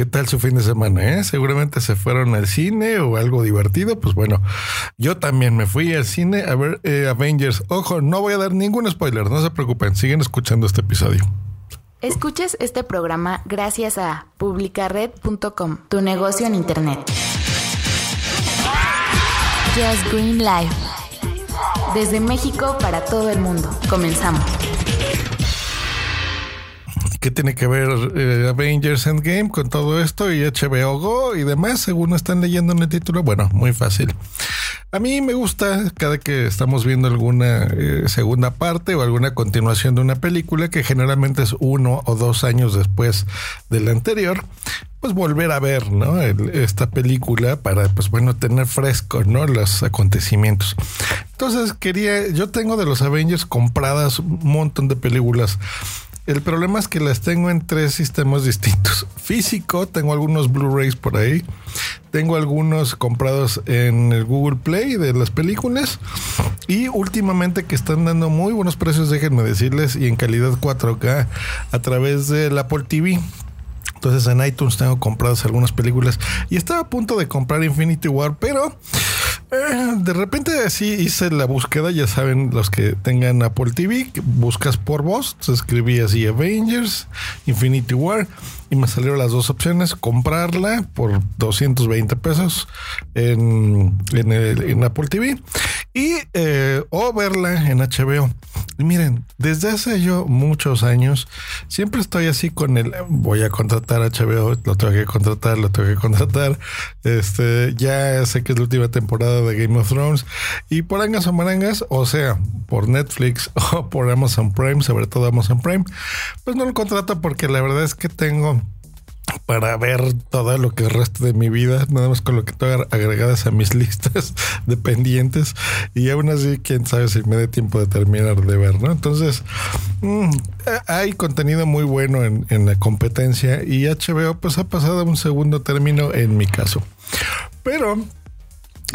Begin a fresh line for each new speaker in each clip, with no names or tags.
¿Qué tal su fin de semana? Eh? Seguramente se fueron al cine o algo divertido. Pues bueno, yo también me fui al cine a ver eh, Avengers. Ojo, no voy a dar ningún spoiler, no se preocupen, siguen escuchando este episodio.
Escuches este programa gracias a publicared.com, tu negocio en Internet. Just Green Life. Desde México para todo el mundo. Comenzamos.
¿Qué tiene que ver eh, Avengers Endgame con todo esto y HBO Go y demás? Según están leyendo en el título, bueno, muy fácil. A mí me gusta cada que estamos viendo alguna eh, segunda parte o alguna continuación de una película que generalmente es uno o dos años después de la anterior, pues volver a ver, ¿no? esta película para, pues bueno, tener fresco, ¿no? Los acontecimientos. Entonces quería, yo tengo de los Avengers compradas un montón de películas el problema es que las tengo en tres sistemas distintos. Físico, tengo algunos Blu-rays por ahí. Tengo algunos comprados en el Google Play de las películas. Y últimamente que están dando muy buenos precios, déjenme decirles, y en calidad 4K a través del Apple TV. Entonces en iTunes tengo compradas algunas películas. Y estaba a punto de comprar Infinity War, pero eh, de repente así hice la búsqueda, ya saben los que tengan Apple TV, buscas por voz, escribí así Avengers, Infinity War y me salieron las dos opciones, comprarla por 220 pesos en, en, Apple TV y eh, o verla en HBO. Y miren, desde hace yo muchos años, siempre estoy así con el voy a contratar HBO, lo tengo que contratar, lo tengo que contratar. Este, ya sé que es la última temporada de Game of Thrones y por angas o marangas, o sea, por Netflix o por Amazon Prime, sobre todo Amazon Prime, pues no lo contrato porque la verdad es que tengo para ver todo lo que resta de mi vida, nada más con lo que tengo agregadas a mis listas de pendientes y aún así, quién sabe si me dé tiempo de terminar de ver, ¿no? Entonces, mm, hay contenido muy bueno en, en la competencia y HBO pues ha pasado a un segundo término en mi caso. Pero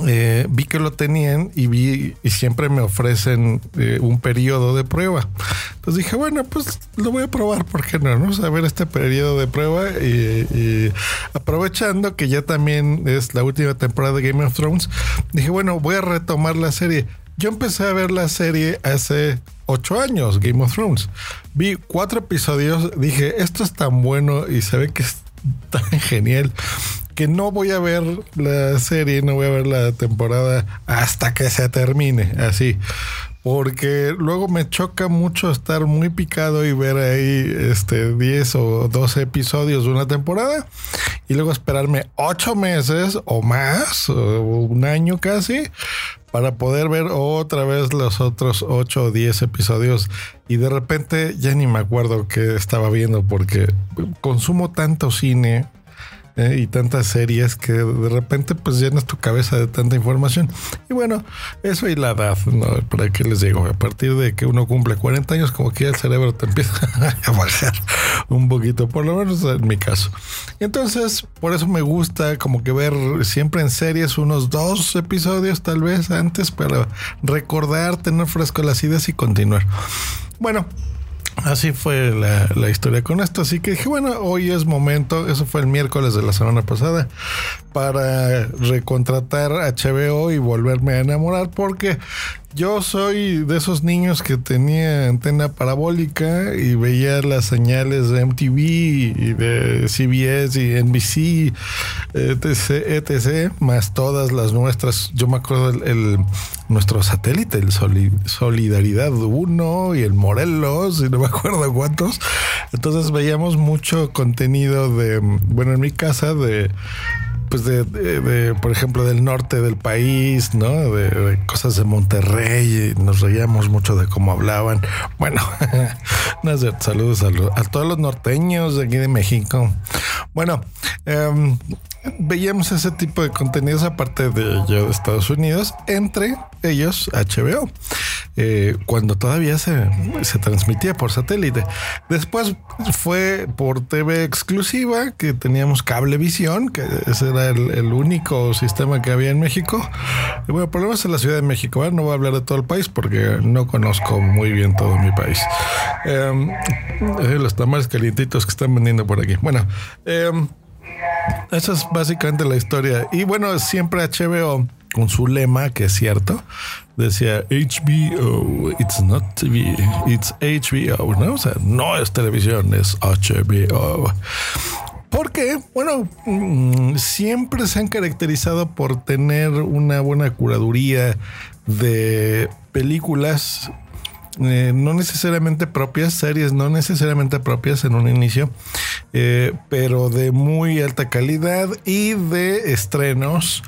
eh, vi que lo tenían y vi y siempre me ofrecen eh, un periodo de prueba. Entonces dije, bueno, pues lo voy a probar, ¿por qué no? ¿no? A ver este periodo de prueba y, aprovechando que ya también es la última temporada de Game of Thrones, dije, bueno, voy a retomar la serie. Yo empecé a ver la serie hace ocho años, Game of Thrones. Vi cuatro episodios, dije, esto es tan bueno y se ve que es tan genial que no voy a ver la serie, no voy a ver la temporada hasta que se termine, así. Porque luego me choca mucho estar muy picado y ver ahí este 10 o 12 episodios de una temporada y luego esperarme 8 meses o más, un año casi, para poder ver otra vez los otros 8 o 10 episodios y de repente ya ni me acuerdo qué estaba viendo porque consumo tanto cine ¿eh? y tantas series que de repente pues llenas tu cabeza de tanta información. Y bueno, eso y la edad, ¿no? ¿Para qué les digo? A partir de que uno cumple 40 años, como que el cerebro te empieza a bajar un poquito, por lo menos en mi caso. Entonces, por eso me gusta como que ver siempre en series unos dos episodios tal vez antes para recordar, tener fresco las ideas y continuar. Bueno, Así fue la, historia con esto. Así que dije, bueno, hoy es momento, eso fue el miércoles de la semana pasada, para recontratar HBO y volverme a enamorar, porque yo soy de esos niños que tenía antena parabólica y veía las señales de MTV y de CBS y NBC, etc, etc, más todas las nuestras. Yo me acuerdo el, nuestro satélite, el Solidaridad 1 y el Morelos, y no me acuerdo cuántos. Entonces veíamos mucho contenido de, bueno, en mi casa de pues de, por ejemplo, del norte del país, ¿no? De, cosas de Monterrey, y nos reíamos mucho de cómo hablaban. Bueno, no saludos a, todos los norteños de aquí de México. Bueno, eh, veíamos ese tipo de contenidos aparte de yo de Estados Unidos, entre ellos HBO, eh, cuando todavía se, se, transmitía por satélite. Después fue por TV exclusiva, que teníamos cablevisión, que ese era el, único sistema que había en México. Y bueno, por lo menos en la Ciudad de México, ¿eh? no voy a hablar de todo el país porque no conozco muy bien todo mi país. Em, eh, los tamales calientitos que están vendiendo por aquí. Bueno, eh, Esa es básicamente la historia. Y bueno, siempre HBO, con su lema, que es cierto, decía HBO, it's not TV, it's HBO, ¿no? No es televisión, es HBO. Porque, bueno, mm, siempre se han caracterizado por tener una buena curaduría de películas eh, no necesariamente propias, series no necesariamente propias en un inicio, eh, pero de muy alta calidad y de estrenos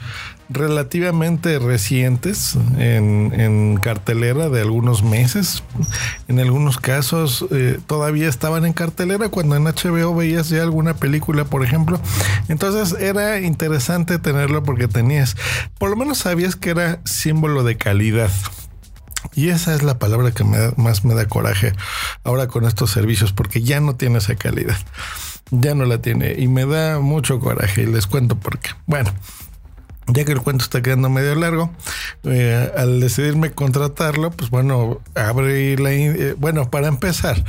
relativamente recientes en, cartelera de algunos meses. En algunos casos eh, todavía estaban en cartelera cuando en HBO veías ya alguna película, por ejemplo. Entonces era interesante tenerlo porque tenías, por lo menos sabías que era símbolo de calidad. Y esa es la palabra que más me da coraje ahora con estos servicios, porque ya no tiene esa calidad. Ya no la tiene y me da mucho coraje y les cuento por qué. Bueno, ya que el cuento está quedando medio largo, eh, al decidirme contratarlo, pues bueno, abrí la... Eh, bueno, para empezar,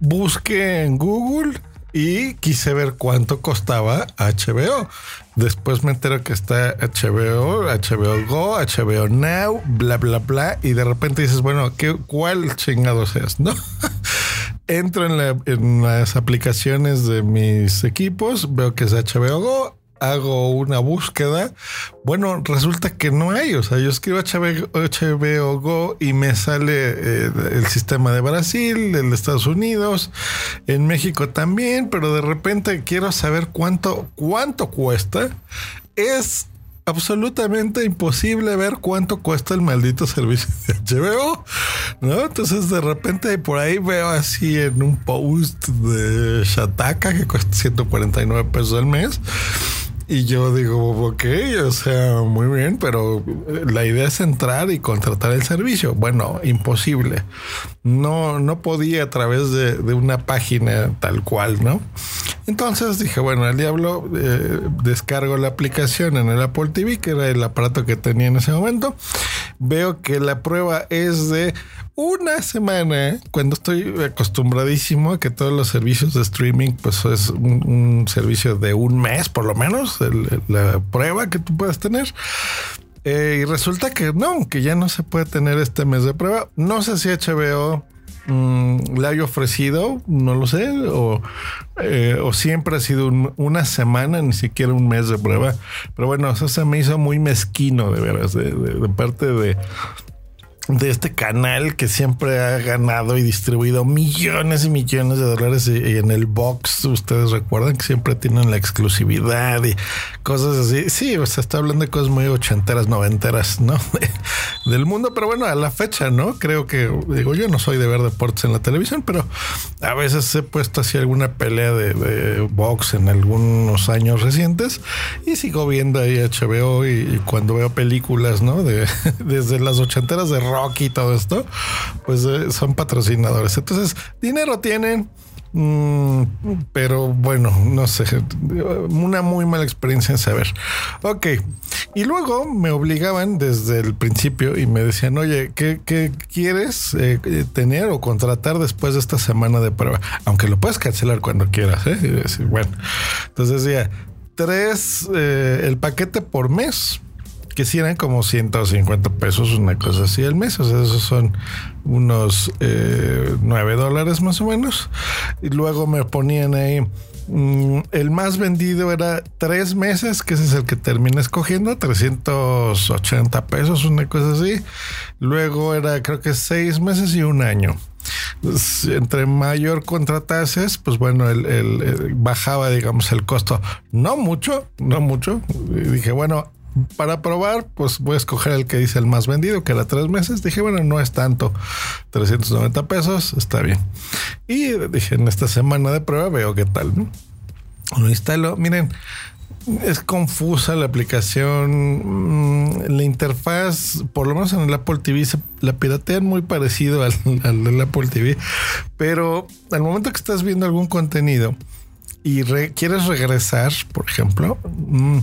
busqué en Google y quise ver cuánto costaba HBO. Después me entero que está HBO, HBO Go, HBO Now, bla, bla, bla. Y de repente dices, bueno, ¿qué, ¿cuál chingados es? ¿No? Entro en, las aplicaciones de mis equipos, veo que es HBO Go, hago una búsqueda, bueno, resulta que no hay. O sea, yo escribo HBO, Go y me sale eh, el sistema de Brasil, el de Estados Unidos, en México también, pero de repente quiero saber cuánto, cuánto cuesta. Es absolutamente imposible ver cuánto cuesta el maldito servicio de HBO, ¿no? Entonces de repente por ahí veo así en un post de Shataka que cuesta 149 pesos al mes y yo digo, ok, o sea, muy bien, pero la idea es entrar y contratar el servicio. Bueno, imposible. No, no podía a través de, una página tal cual, ¿no? Entonces dije, bueno, el diablo eh, descargo la aplicación en el Apple TV, que era el aparato que tenía en ese momento. Veo que la prueba es de una semana, cuando estoy acostumbradísimo a que todos los servicios de streaming, pues es un, servicio de un mes por lo menos, la prueba que tú puedes tener. Eh, y resulta que no, que ya no se puede tener este mes de prueba. No sé si HBO mm, le haya ofrecido, no lo sé, o, eh, siempre ha sido una semana, ni siquiera un mes de prueba. Pero bueno, eso se me hizo muy mezquino, de veras, de parte de, de este canal que siempre ha ganado y distribuido millones y millones de dólares y, en el box ustedes recuerdan que siempre tienen la exclusividad y cosas así sí o sea está hablando de cosas muy ochenteras noventeras no del mundo pero bueno a la fecha no creo que digo yo no soy de ver deportes en la televisión pero a veces he puesto así alguna pelea de, box en algunos años recientes y sigo viendo ahí HBO y, y cuando veo películas no de desde las ochenteras de rock y todo esto, pues eh, son patrocinadores. Entonces, dinero tienen. Mm, pero bueno, no sé, una muy mala experiencia en saber. Ok, y luego me obligaban desde el principio y me decían, oye, ¿qué, quieres eh, tener o contratar después de esta semana de prueba? Aunque lo puedes cancelar cuando quieras. ¿eh? bueno, entonces decía, tres, el paquete por mes que si eran como 150 pesos, una cosa así al mes. O sea, esos son unos eh, 9 dólares más o menos. Y luego me ponían ahí. Mm, el más vendido era tres meses, que ese es el que terminé escogiendo, 380 pesos, una cosa así. Luego era creo que seis meses y un año. Entre mayor contratases, pues bueno, el, bajaba, digamos, el costo. No mucho, no mucho. dije, bueno, para probar, pues voy a escoger el que dice el más vendido, que era tres meses. Dije, bueno, no es tanto, 390 pesos, está bien. Y dije, en esta semana de prueba veo qué tal. Lo instalo. Miren, es confusa la aplicación. Mm, la interfaz, por lo menos en el Apple TV, se la piratean muy parecido al, al, Apple TV. Pero al momento que estás viendo algún contenido, y quieres regresar, por ejemplo, mm,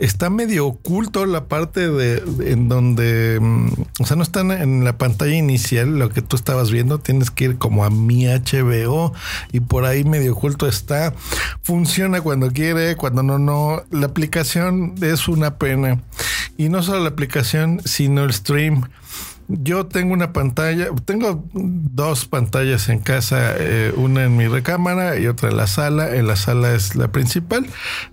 está medio oculto la parte de, en donde, mm, o sea, no está en la pantalla inicial lo que tú estabas viendo, tienes que ir como a mi HBO y por ahí medio oculto está. Funciona cuando quiere, cuando no, no. La aplicación es una pena. Y no solo la aplicación, sino el stream. Yo tengo una pantalla, tengo dos pantallas en casa, eh, una en mi recámara y otra en la sala. En la sala es la principal,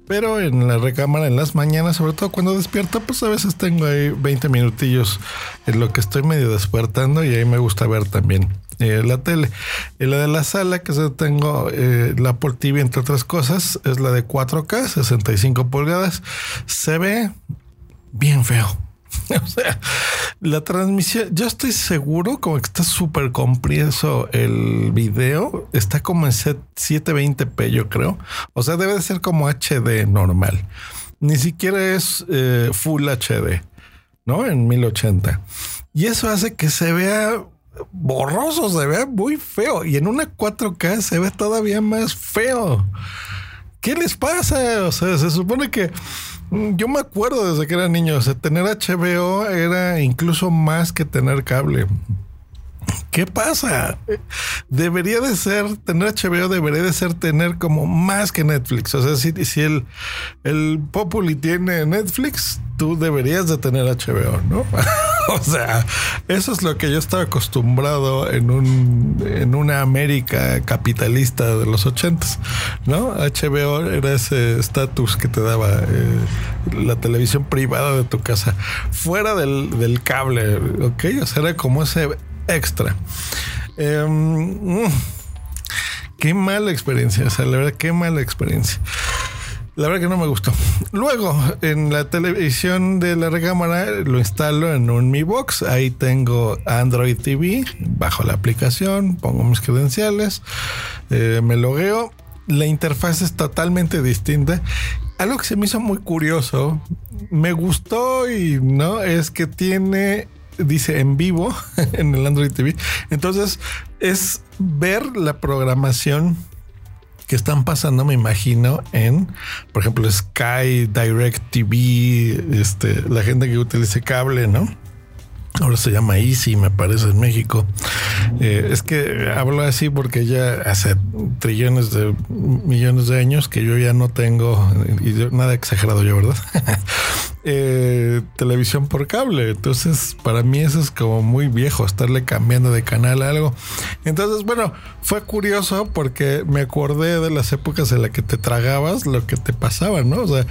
pero en la recámara en las mañanas, sobre todo cuando despierto, pues a veces tengo ahí 20 minutillos en lo que estoy medio despertando y ahí me gusta ver también eh, la tele. En la de la sala, que tengo eh, la Apple TV, entre otras cosas, es la de 4K, 65 pulgadas. Se ve bien feo o sea, la transmisión, yo estoy seguro como que está súper compreso el video, está como en 720p yo creo, o sea, debe de ser como HD normal, ni siquiera es eh, Full HD, ¿no? En 1080. Y eso hace que se vea borroso, se vea muy feo, y en una 4K se ve todavía más feo. ¿Qué les pasa? O sea, se supone que yo me acuerdo desde que era niño, o sea, tener HBO era incluso más que tener cable. ¿Qué pasa? Debería de ser, tener HBO debería de ser tener como más que Netflix. O sea, si, si el, el Populi tiene Netflix, tú deberías de tener HBO, ¿no? o sea, eso es lo que yo estaba acostumbrado en un en una América capitalista de los ochentas, ¿no? HBO era ese estatus que te daba eh, la televisión privada de tu casa, fuera del, del cable, ¿ok? O sea, era como ese extra. Em, mm, qué mala experiencia, o sea, la verdad, qué mala experiencia. La verdad que no me gustó. Luego, en la televisión de la recámara, lo instalo en un Mi Box. Ahí tengo Android TV, bajo la aplicación, pongo mis credenciales, eh, me logueo. La interfaz es totalmente distinta. Algo que se me hizo muy curioso, me gustó y no, es que tiene dice en vivo en el Android TV. Entonces es ver la programación que están pasando, me imagino, en, por ejemplo, Sky, Direct TV, este, la gente que utilice cable, ¿no? Ahora se llama Easy, me parece, en México. Eh, es que hablo así porque ya hace trillones de millones de años que yo ya no tengo, y nada exagerado yo, ¿verdad? Eh, televisión por cable. Entonces, para mí eso es como muy viejo, estarle cambiando de canal a algo. Entonces, bueno, fue curioso porque me acordé de las épocas en las que te tragabas lo que te pasaba, ¿no? O sea,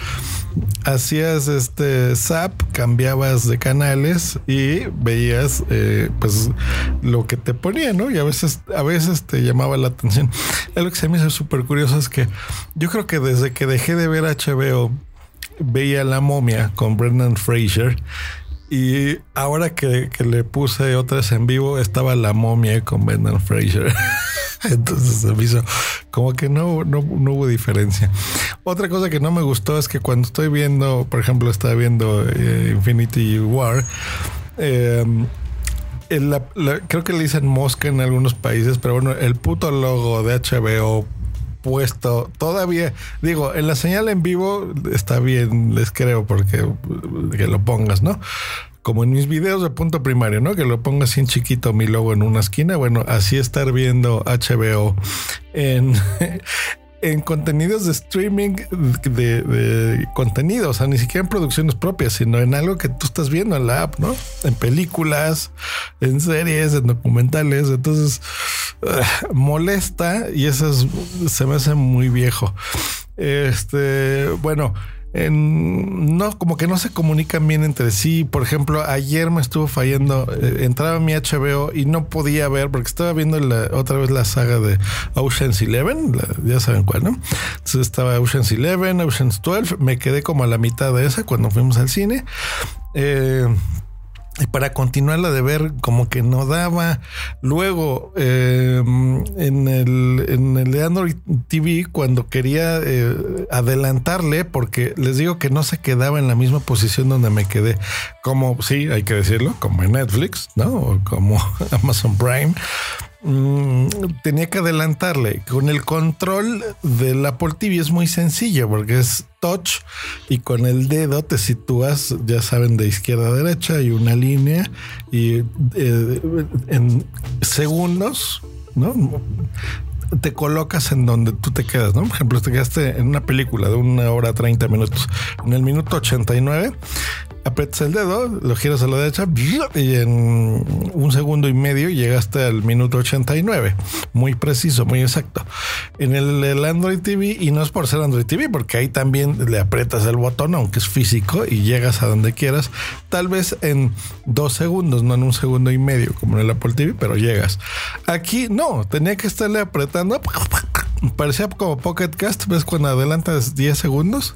hacías este zap, cambiabas de canales y veías eh, pues lo que te ponía, ¿no? Y a veces, a veces te llamaba la atención. Algo que se me hizo súper curioso es que yo creo que desde que dejé de ver HBO veía La momia con Brendan Fraser y ahora que, le puse otras en vivo estaba La momia con Brendan Fraser. Entonces se me hizo como que no, no, hubo diferencia. Otra cosa que no me gustó es que cuando estoy viendo, por ejemplo, estaba viendo eh, Infinity War, em, creo que le dicen mosca en algunos países, pero bueno, el puto logo de HBO puesto todavía. Digo, en la señal en vivo está bien, les creo, porque que lo pongas, ¿no? Como en mis videos de punto primario, ¿no? Que lo pongas así chiquito mi logo en una esquina. Bueno, así estar viendo HBO en, en contenidos de streaming de, de, contenido, o sea, ni siquiera en producciones propias, sino en algo que tú estás viendo en la app, ¿no? En películas, en series, en documentales. Entonces, uh, molesta y eso se me hace muy viejo. Este, bueno, no, como que no se comunican bien entre sí. Por ejemplo, ayer me estuvo fallando, eh, entraba mi HBO y no podía ver porque estaba viendo otra vez la saga de Ocean's Eleven, ya saben cuál, ¿no? Entonces estaba Ocean's Eleven, Ocean's 12, me quedé como a la mitad de esa cuando fuimos al cine. Eh, y para continuarla de ver como que no daba. Luego em, en, el, en el de Android TV cuando quería eh, adelantarle porque les digo que no se quedaba en la misma posición donde me quedé. Como sí, hay que decirlo, como en Netflix, ¿no? O como Amazon Prime. Mm, tenía que adelantarle. Con el control del Apple TV es muy sencillo porque es touch y con el dedo te sitúas, ya saben, de izquierda a derecha y una línea y eh, en segundos, ¿no? te colocas en donde tú te quedas, ¿no? Por ejemplo, te quedaste en una película de una hora 30 minutos. En el minuto 89 aprietas el dedo, lo giras a la derecha y en un segundo y medio llegaste al minuto 89. Muy preciso, muy exacto. En el, Android TV, y no es por ser Android TV, porque ahí también le aprietas el botón, aunque es físico, y llegas a donde quieras, tal vez en dos segundos, no en un segundo y medio, como en el Apple TV, pero llegas. Aquí no, tenía que estarle apretando. Parecía como Pocket Cast, ¿ves cuando adelantas 10 segundos?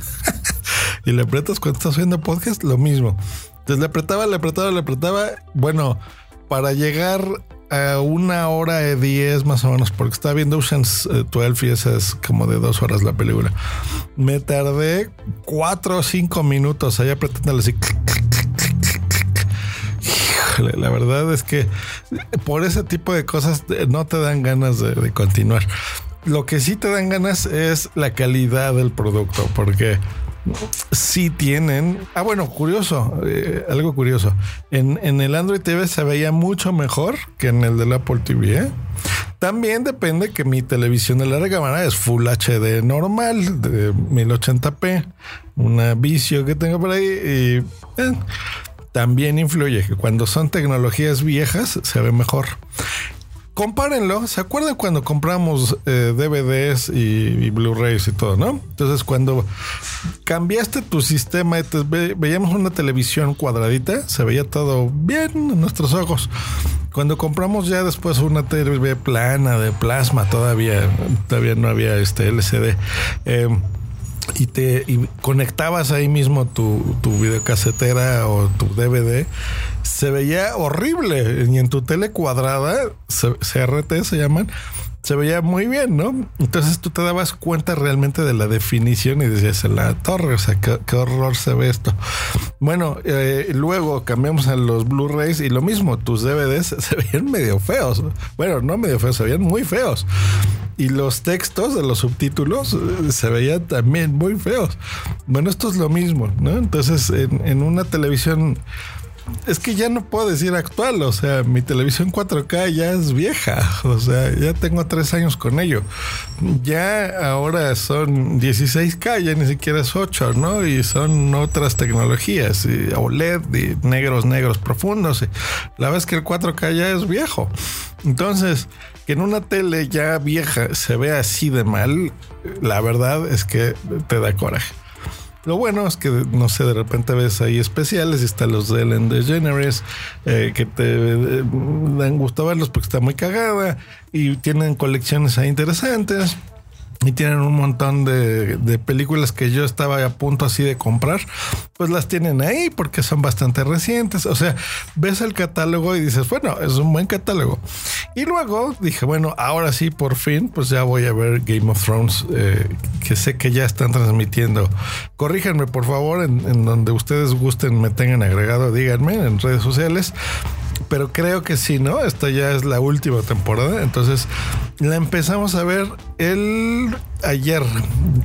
y le apretas cuando estás viendo podcast, lo mismo. Entonces le apretaba, le apretaba, le apretaba. Bueno, para llegar a una hora de 10 más o menos, porque estaba viendo Ocean's 12 y esa es como de dos horas la película. Me tardé cuatro o cinco minutos ahí apretándole así. la verdad es que por ese tipo de cosas no te dan ganas de continuar. Lo que sí te dan ganas es la calidad del producto, porque sí tienen. Ah, bueno, curioso, eh, algo curioso. En, el Android TV se veía mucho mejor que en el del Apple TV. ¿eh? También depende que mi televisión de larga cámara es Full HD normal, de 1080p, una vicio que tengo por ahí. Y eh, también influye que cuando son tecnologías viejas se ve mejor compárenlo. ¿Se acuerdan cuando compramos eh, DVDs y, Blu-rays y todo, no? Entonces, cuando cambiaste tu sistema veíamos una televisión cuadradita, se veía todo bien en nuestros ojos. Cuando compramos ya después una TV plana de plasma, todavía, todavía no había este LCD. Eh, y te conectabas ahí mismo tu, tu videocasetera o tu DVD, se veía horrible. Y en tu tele cuadrada, CRT se llaman, se veía muy bien, ¿no? Entonces tú te dabas cuenta realmente de la definición y decías, la torre, o sea, qué, horror se ve esto. Bueno, eh, luego cambiamos a los Blu-rays y lo mismo, tus DVDs se veían medio feos. Bueno, no medio feos, se veían muy feos. Y los textos de los subtítulos eh, se veían también muy feos. Bueno, esto es lo mismo, ¿no? Entonces, en, en una televisión es que ya no puedo decir actual, o sea, mi televisión 4K ya es vieja, o sea, ya tengo tres años con ello. Ya ahora son 16K, ya ni siquiera es 8, ¿no? Y son otras tecnologías, y OLED, y negros, negros profundos. la es que el 4K ya es viejo. Entonces, que en una tele ya vieja se vea así de mal, la verdad es que te da coraje. Lo bueno es que, no sé, de repente ves ahí especiales y están los de Ellen DeGeneres eh, que te eh, dan gusto verlos porque está muy cagada y tienen colecciones ahí interesantes y tienen un montón de, películas que yo estaba a punto así de comprar, pues las tienen ahí porque son bastante recientes. O sea, ves el catálogo y dices, bueno, es un buen catálogo. Y luego dije, bueno, ahora sí, por fin, pues ya voy a ver Game of Thrones, eh, que sé que ya están transmitiendo. Corríjanme, por favor, en, en donde ustedes gusten, me tengan agregado, díganme en redes sociales pero creo que sí, ¿no? Esta ya es la última temporada. Entonces la empezamos a ver el ayer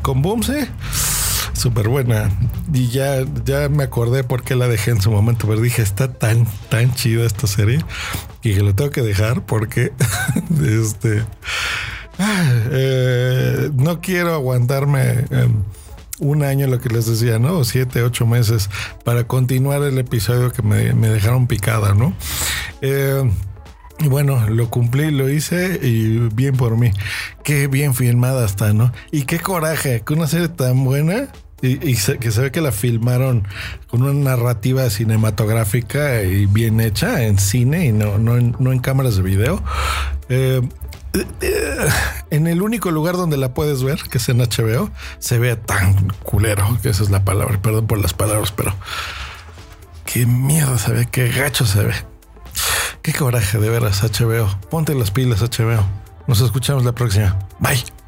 con Boomse. Súper buena. Y ya, ya me acordé por qué la dejé en su momento, pero dije, está tan, tan chida esta serie y que lo tengo que dejar porque este, eh, no quiero aguantarme un año, lo que les decía, ¿no? Siete, ocho meses para continuar el episodio que me, dejaron picada, ¿no? Eh, y bueno, lo cumplí, lo hice y bien por mí. Qué bien filmada está, ¿no? Y qué coraje que una serie tan buena y, que se ve que la filmaron con una narrativa cinematográfica y bien hecha en cine y no, no, en, no en cámaras de video. Eh, en el único lugar donde la puedes ver, que es en HBO, se ve tan culero, que esa es la palabra, perdón por las palabras, pero qué mierda se ve, qué gacho se ve. Qué coraje de veras HBO. Ponte las pilas HBO. Nos escuchamos la próxima. Bye.